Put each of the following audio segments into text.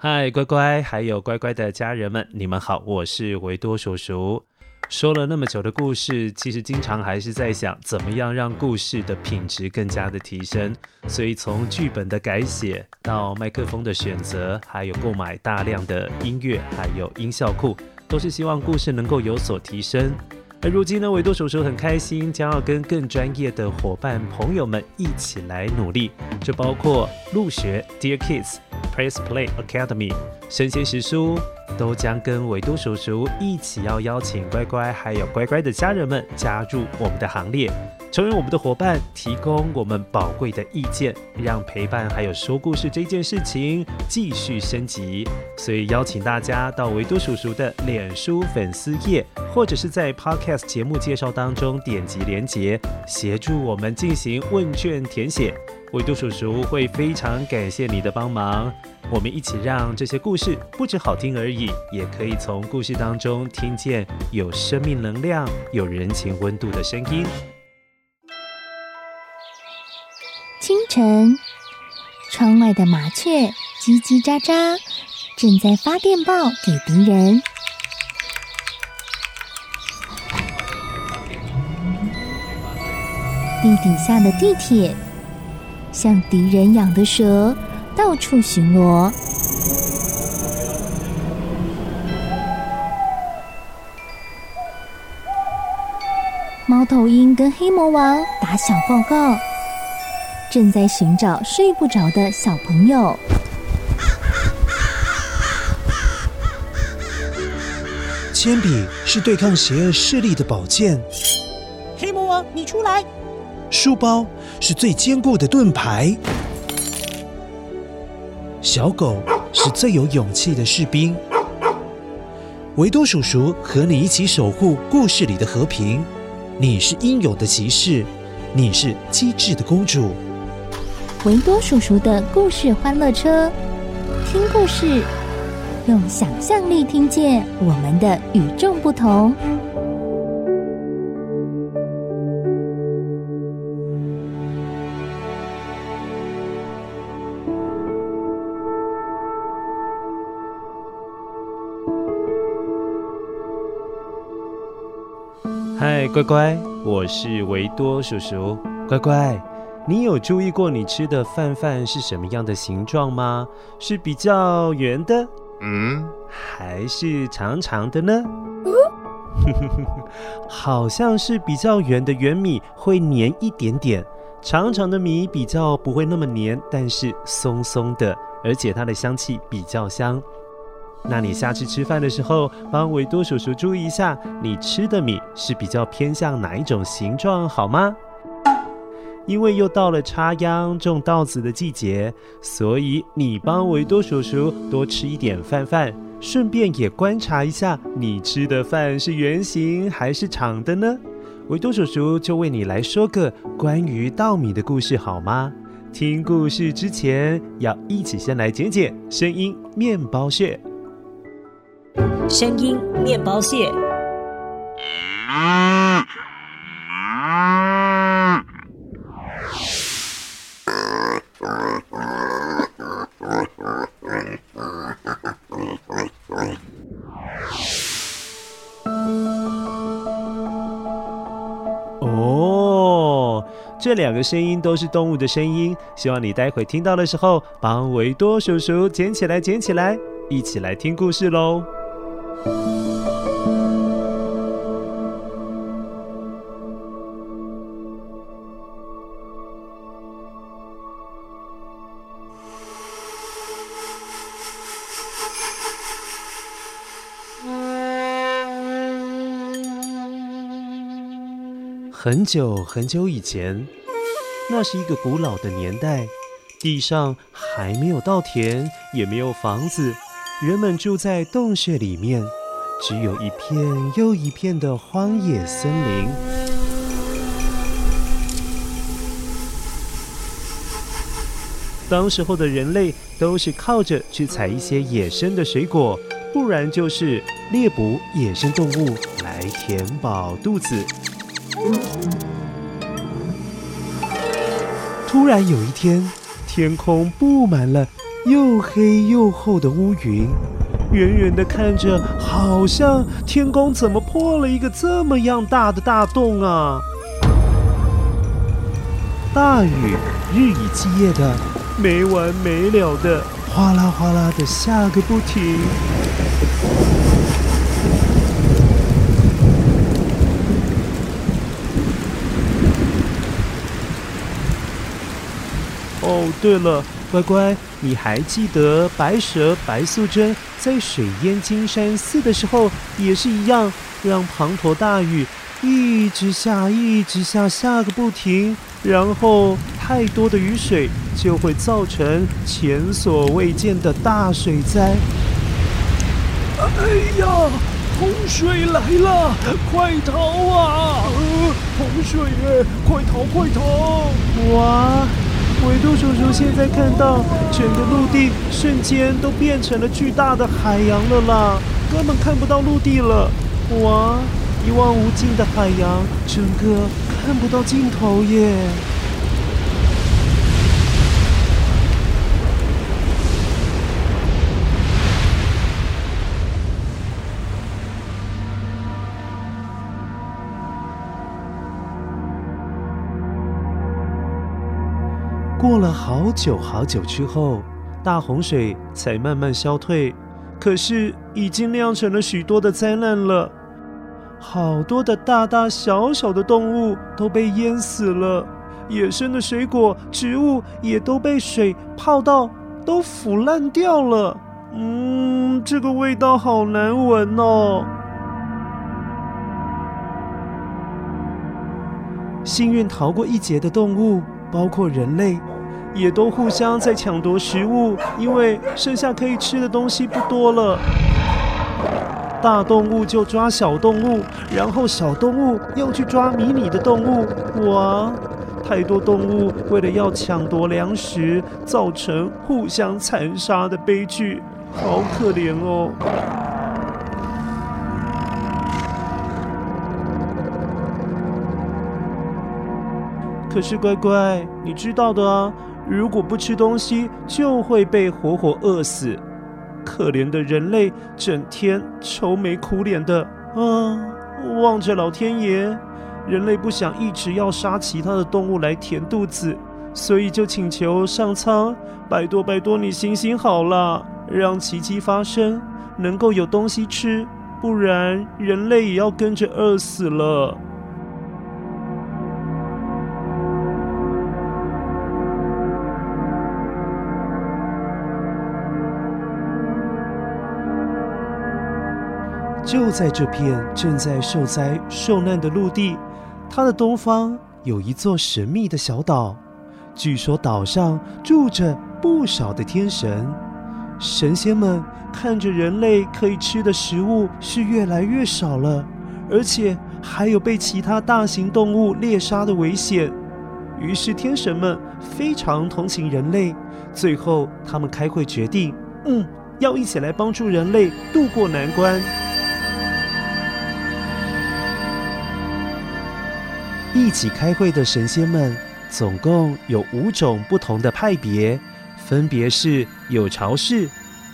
嗨，乖乖，还有乖乖的家人们，你们好，我是维多叔叔。说了那么久的故事，其实经常还是在想，怎么样让故事的品质更加的提升。所以从剧本的改写到麦克风的选择，还有购买大量的音乐，还有音效库，都是希望故事能够有所提升。而如今呢，维多叔叔很开心，将要跟更专业的伙伴朋友们一起来努力。这包括陆学 Dear Kids、Press Play Academy、神仙时书，都将跟维多叔叔一起要邀请乖乖还有乖乖的家人们加入我们的行列。成为我们的伙伴，提供我们宝贵的意见，让陪伴还有说故事这件事情继续升级。所以邀请大家到维多叔叔的脸书粉丝页，或者是在 Podcast 节目介绍当中点击连结，协助我们进行问卷填写。维度叔叔会非常感谢你的帮忙。我们一起让这些故事不止好听而已，也可以从故事当中听见有生命能量、有人情温度的声音。清晨，窗外的麻雀叽叽喳喳，正在发电报给敌人。地底下的地铁，像敌人养的蛇，到处巡逻。猫头鹰跟黑魔王打小报告。正在寻找睡不着的小朋友。铅笔是对抗邪恶势力的宝剑。黑魔王，你出来！书包是最坚固的盾牌。小狗是最有勇气的士兵。维多叔叔和你一起守护故事里的和平。你是英勇的骑士，你是机智的公主。维多叔叔的故事欢乐车，听故事，用想象力听见我们的与众不同。乖乖，我是维多叔叔，乖乖。你有注意过你吃的饭饭是什么样的形状吗？是比较圆的，嗯，还是长长的呢？好像是比较圆的圆米会黏一点点，长长的米比较不会那么黏，但是松松的，而且它的香气比较香。那你下次吃饭的时候，帮维多叔叔注意一下，你吃的米是比较偏向哪一种形状，好吗？因为又到了插秧种稻子的季节，所以你帮维多叔叔多吃一点饭饭，顺便也观察一下你吃的饭是圆形还是长的呢？维多叔叔就为你来说个关于稻米的故事，好吗？听故事之前，要一起先来剪剪声音面包屑。声音面包屑。这两个声音都是动物的声音，希望你待会听到的时候，帮维多叔叔捡起来，捡起来，一起来听故事喽。很久很久以前。那是一个古老的年代，地上还没有稻田，也没有房子，人们住在洞穴里面，只有一片又一片的荒野森林。当时候的人类都是靠着去采一些野生的水果，不然就是猎捕野生动物来填饱肚子。突然有一天，天空布满了又黑又厚的乌云，远远的看着，好像天空怎么破了一个这么样大的大洞啊！大雨日以继夜的，没完没了的，哗啦哗啦的下个不停。哦，对了，乖乖，你还记得白蛇白素贞在水淹金山寺的时候也是一样，让滂沱大雨一直下，一直下，下个不停，然后太多的雨水就会造成前所未见的大水灾。哎呀，洪水来了，快逃啊！呃，洪水耶，快逃，快逃！哇！维度叔叔现在看到整个陆地瞬间都变成了巨大的海洋了啦，根本看不到陆地了。哇，一望无际的海洋，整个看不到尽头耶。过了好久好久之后，大洪水才慢慢消退。可是已经酿成了许多的灾难了，好多的大大小小的动物都被淹死了，野生的水果、植物也都被水泡到，都腐烂掉了。嗯，这个味道好难闻哦。幸运逃过一劫的动物，包括人类，也都互相在抢夺食物，因为剩下可以吃的东西不多了。大动物就抓小动物，然后小动物又去抓迷你的动物。哇，太多动物为了要抢夺粮食，造成互相残杀的悲剧，好可怜哦。可是乖乖，你知道的啊，如果不吃东西，就会被活活饿死。可怜的人类整天愁眉苦脸的啊，望着老天爷。人类不想一直要杀其他的动物来填肚子，所以就请求上苍，拜托拜托你行行好了，让奇迹发生，能够有东西吃，不然人类也要跟着饿死了。就在这片正在受灾受难的陆地，它的东方有一座神秘的小岛。据说岛上住着不少的天神，神仙们看着人类可以吃的食物是越来越少了，而且还有被其他大型动物猎杀的危险。于是天神们非常同情人类，最后他们开会决定，嗯，要一起来帮助人类渡过难关。一起开会的神仙们总共有五种不同的派别，分别是有巢氏、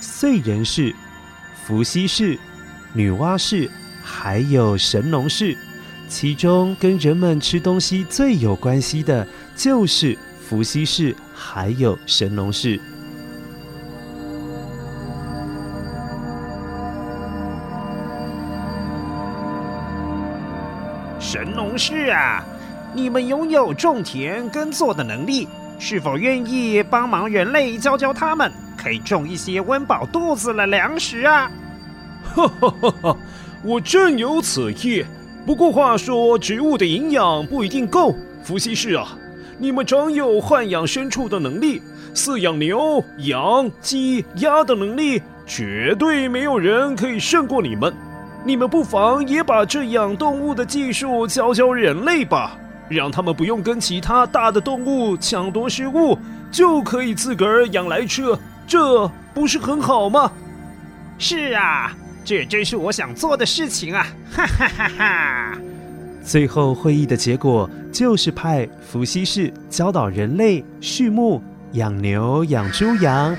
燧人氏、伏羲氏、女娲氏，还有神农氏。其中跟人们吃东西最有关系的，就是伏羲氏，还有神农氏。神农氏啊，你们拥有种田耕作的能力，是否愿意帮忙人类教教他们，可以种一些温饱肚子的粮食啊？哈哈哈哈！我正有此意。不过话说，植物的营养不一定够。伏羲氏啊，你们长有豢养牲畜的能力，饲养牛、羊、鸡、鸭的能力，绝对没有人可以胜过你们。你们不妨也把这养动物的技术教教人类吧，让他们不用跟其他大的动物抢夺食物，就可以自个儿养来吃。这不是很好吗？是啊，这也真是我想做的事情啊！哈哈哈哈。最后会议的结果就是派伏羲氏教导人类畜牧、养牛、养猪、羊，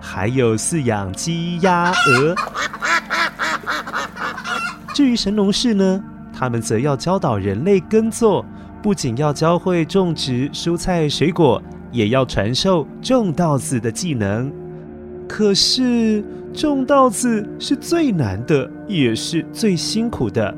还有饲养鸡、鸭、鹅。至于神农氏呢，他们则要教导人类耕作，不仅要教会种植蔬菜水果，也要传授种稻子的技能。可是种稻子是最难的，也是最辛苦的。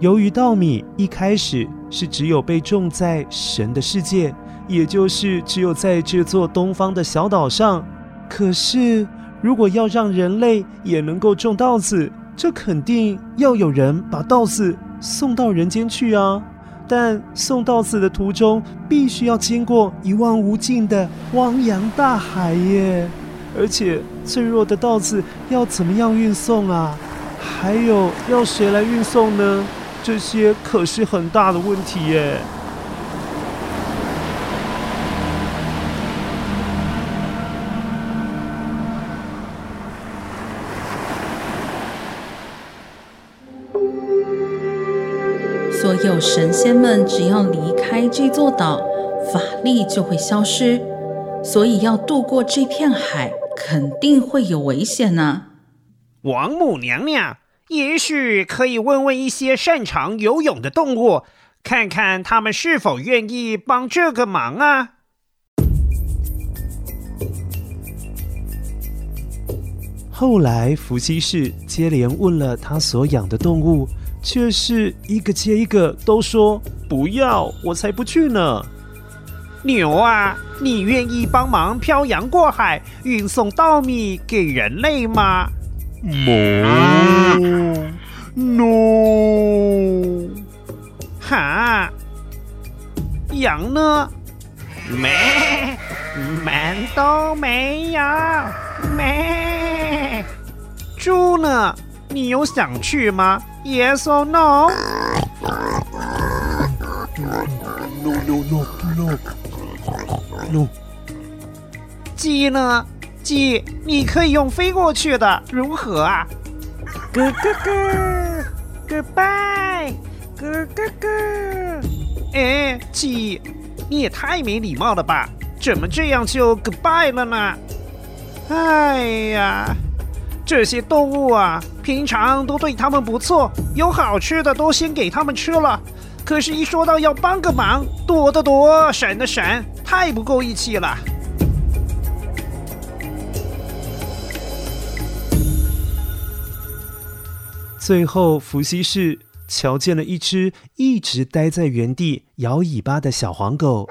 由于稻米一开始是只有被种在神的世界，也就是只有在这座东方的小岛上。可是如果要让人类也能够种稻子，这肯定要有人把稻子送到人间去啊！但送稻子的途中，必须要经过一望无尽的汪洋大海耶！而且脆弱的稻子要怎么样运送啊？还有要谁来运送呢？这些可是很大的问题耶！所有神仙们只要离开这座岛，法力就会消失，所以要渡过这片海，肯定会有危险呢、啊。王母娘娘。也许可以问问一些擅长游泳的动物，看看他们是否愿意帮这个忙啊。后来，伏羲氏接连问了他所养的动物，却是一个接一个都说不要，我才不去呢。牛啊，你愿意帮忙漂洋过海，运送稻米给人类吗？哞，no，哈，羊呢？没，门都没有，没。猪呢？你有想去吗？Yes or no？No，no，no，no，no，no。鸡呢？鸡，你可以用飞过去的，如何啊？咯咯咯，Goodbye，咯咯咯。哎，鸡，你也太没礼貌了吧？怎么这样就 Goodbye 了呢？哎呀，这些动物啊，平常都对他们不错，有好吃的都先给他们吃了。可是，一说到要帮个忙，躲的躲，闪的闪，太不够义气了。最后，伏羲氏瞧见了一只一直待在原地摇尾巴的小黄狗。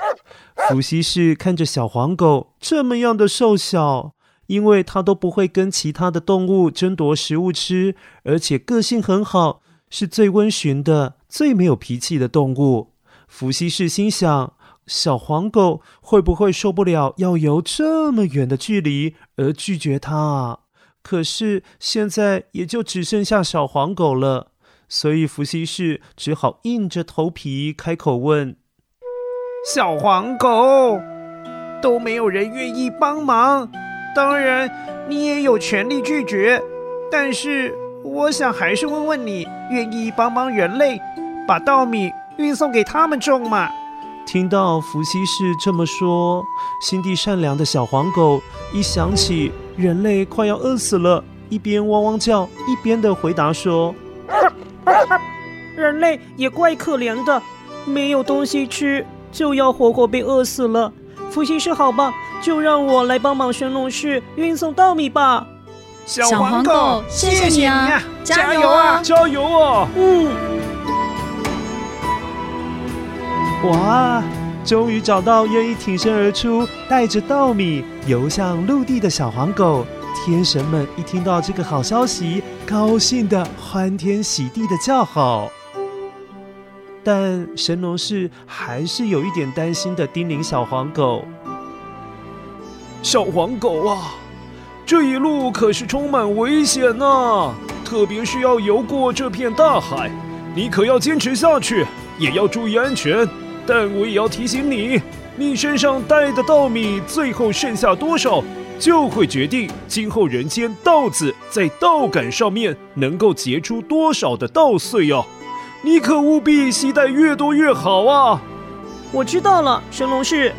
伏羲氏看着小黄狗这么样的瘦小，因为它都不会跟其他的动物争夺食物吃，而且个性很好，是最温驯的、最没有脾气的动物。伏羲氏心想：小黄狗会不会受不了要游这么远的距离而拒绝它啊？可是现在也就只剩下小黄狗了，所以伏羲氏只好硬着头皮开口问：“小黄狗，都没有人愿意帮忙，当然你也有权利拒绝。但是我想还是问问你，愿意帮帮人类，把稻米运送给他们种吗？”听到伏羲氏这么说，心地善良的小黄狗一想起人类快要饿死了，一边汪汪叫，一边的回答说：“人类也怪可怜的，没有东西吃，就要活活被饿死了。伏羲氏，好吧，就让我来帮忙神农氏运送稻米吧。”小黄狗，谢谢你啊！加油啊！加油啊！嗯。哇！终于找到愿意挺身而出，带着稻米游向陆地的小黄狗。天神们一听到这个好消息，高兴的欢天喜地的叫好。但神农氏还是有一点担心的，叮咛小黄狗：“小黄狗啊，这一路可是充满危险呐，特别是要游过这片大海，你可要坚持下去，也要注意安全。”但我也要提醒你，你身上带的稻米最后剩下多少，就会决定今后人间稻子在稻杆上面能够结出多少的稻穗哦。你可务必携带越多越好啊！我知道了，神龙氏。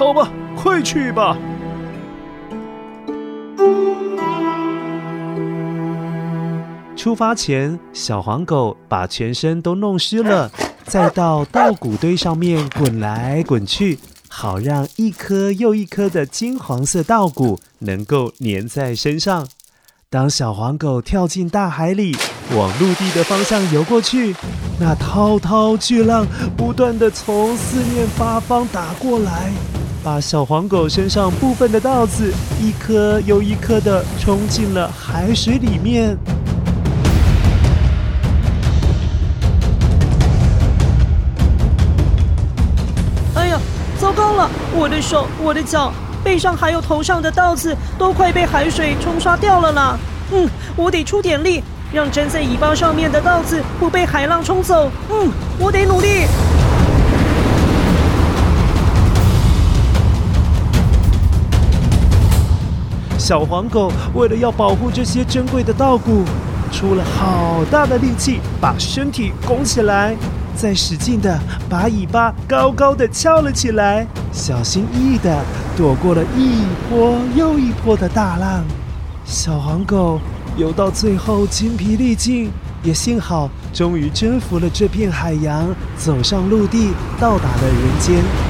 好吧，快去吧。出发前，小黄狗把全身都弄湿了，再到稻谷堆上面滚来滚去，好让一颗又一颗的金黄色稻谷能够粘在身上。当小黄狗跳进大海里，往陆地的方向游过去，那滔滔巨浪不断的从四面八方打过来，把小黄狗身上部分的稻子一颗又一颗的冲进了海水里面。哎呀糟糕了！我的手、我的脚、背上还有头上的稻子，都快被海水冲刷掉了啦！嗯，我得出点力，让粘在尾巴上面的稻子不被海浪冲走。嗯，我得努力。小黄狗为了要保护这些珍贵的稻谷，出了好大的力气，把身体拱起来。再使劲地把尾巴高高的翘了起来，小心翼翼地躲过了一波又一波的大浪。小黄狗游到最后筋疲力尽，也幸好终于征服了这片海洋，走上陆地，到达了人间。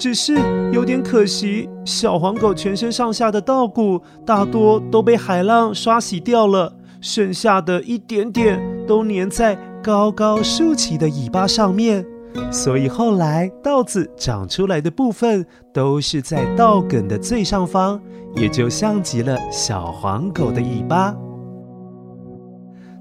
只是有点可惜，小黄狗全身上下的稻谷大多都被海浪刷洗掉了，剩下的一点点都粘在高高竖起的尾巴上面，所以后来稻子长出来的部分都是在稻梗的最上方，也就像极了小黄狗的尾巴。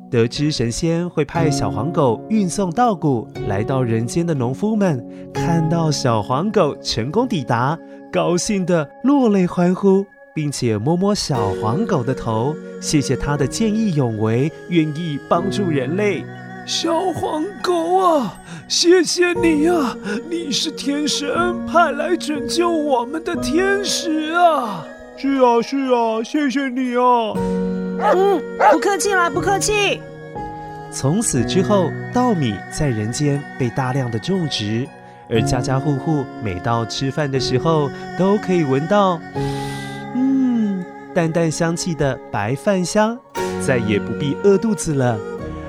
得知神仙会派小黄狗运送稻谷来到人间的农夫们，看到小黄狗成功抵达，高兴的落泪欢呼，并且摸摸小黄狗的头，谢谢他的见义勇为，愿意帮助人类。小黄狗啊，谢谢你啊，你是天神派来拯救我们的天使啊！是啊，是啊，谢谢你啊。嗯，不客气啦，不客气。从此之后，稻米在人间被大量的种植，而家家户户每到吃饭的时候，都可以闻到，嗯，淡淡香气的白饭香，再也不必饿肚子了。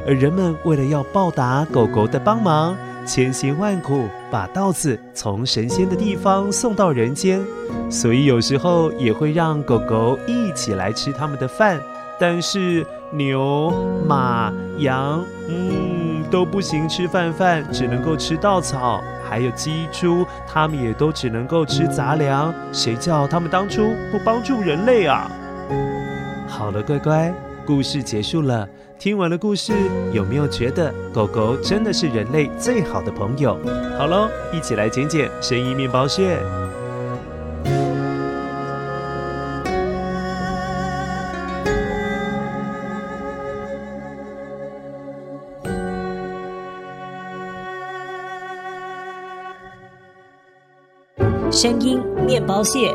而人们为了要报答狗狗的帮忙，千辛万苦把稻子从神仙的地方送到人间，所以有时候也会让狗狗一起来吃他们的饭。但是牛、马、羊，嗯，都不行吃饭饭，只能够吃稻草。还有鸡、猪，它们也都只能够吃杂粮。谁叫它们当初不帮助人类啊？好了，乖乖，故事结束了。听完了故事，有没有觉得狗狗真的是人类最好的朋友？好喽，一起来捡捡声音面包屑。声音面包屑。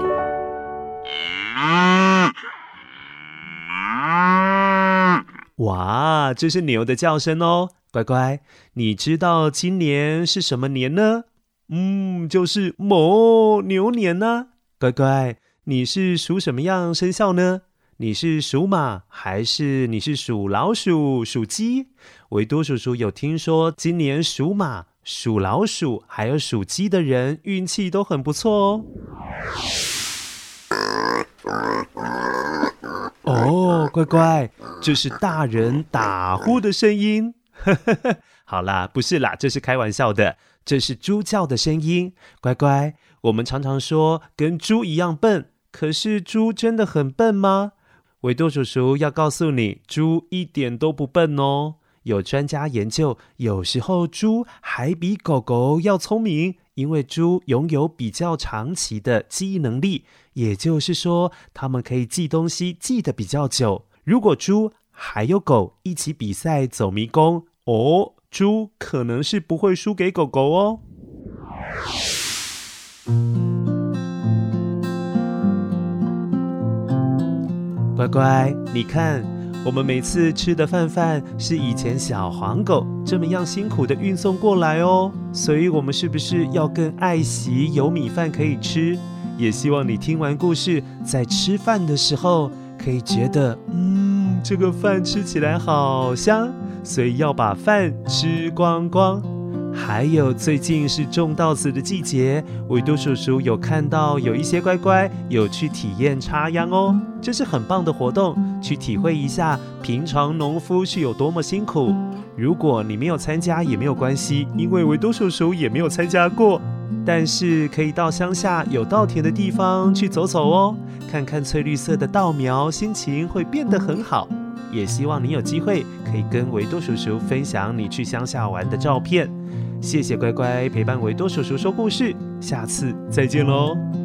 哇，这是牛的叫声哦，乖乖，你知道今年是什么年呢？嗯，就是某牛年呢。乖乖，你是属什么样生肖呢？你是属马，还是你是属老鼠、属鸡？维多叔叔有听说，今年属马、属老鼠还有属鸡的人运气都很不错哦。哦，乖乖，这是大人打呼的声音。好啦，不是啦，这是开玩笑的，这是猪叫的声音。乖乖，我们常常说跟猪一样笨，可是猪真的很笨吗？维多叔叔要告诉你，猪一点都不笨哦。有专家研究，有时候猪还比狗狗要聪明，因为猪拥有比较长期的记忆能力，也就是说，它们可以记东西记得比较久。如果猪还有狗一起比赛走迷宫，哦，猪可能是不会输给狗狗哦。乖乖，你看。我们每次吃的饭饭是以前小黄狗这么样辛苦的运送过来哦，所以我们是不是要更爱惜有米饭可以吃？也希望你听完故事，在吃饭的时候可以觉得，嗯，这个饭吃起来好香，所以要把饭吃光光。还有，最近是种稻子的季节，维多叔叔有看到有一些乖乖有去体验插秧哦，这是很棒的活动，去体会一下平常农夫是有多么辛苦。如果你没有参加也没有关系，因为维多叔叔也没有参加过。但是可以到乡下有稻田的地方去走走哦，看看翠绿色的稻苗，心情会变得很好。也希望你有机会可以跟维多叔叔分享你去乡下玩的照片。谢谢乖乖陪伴维多叔叔说故事，下次再见喽。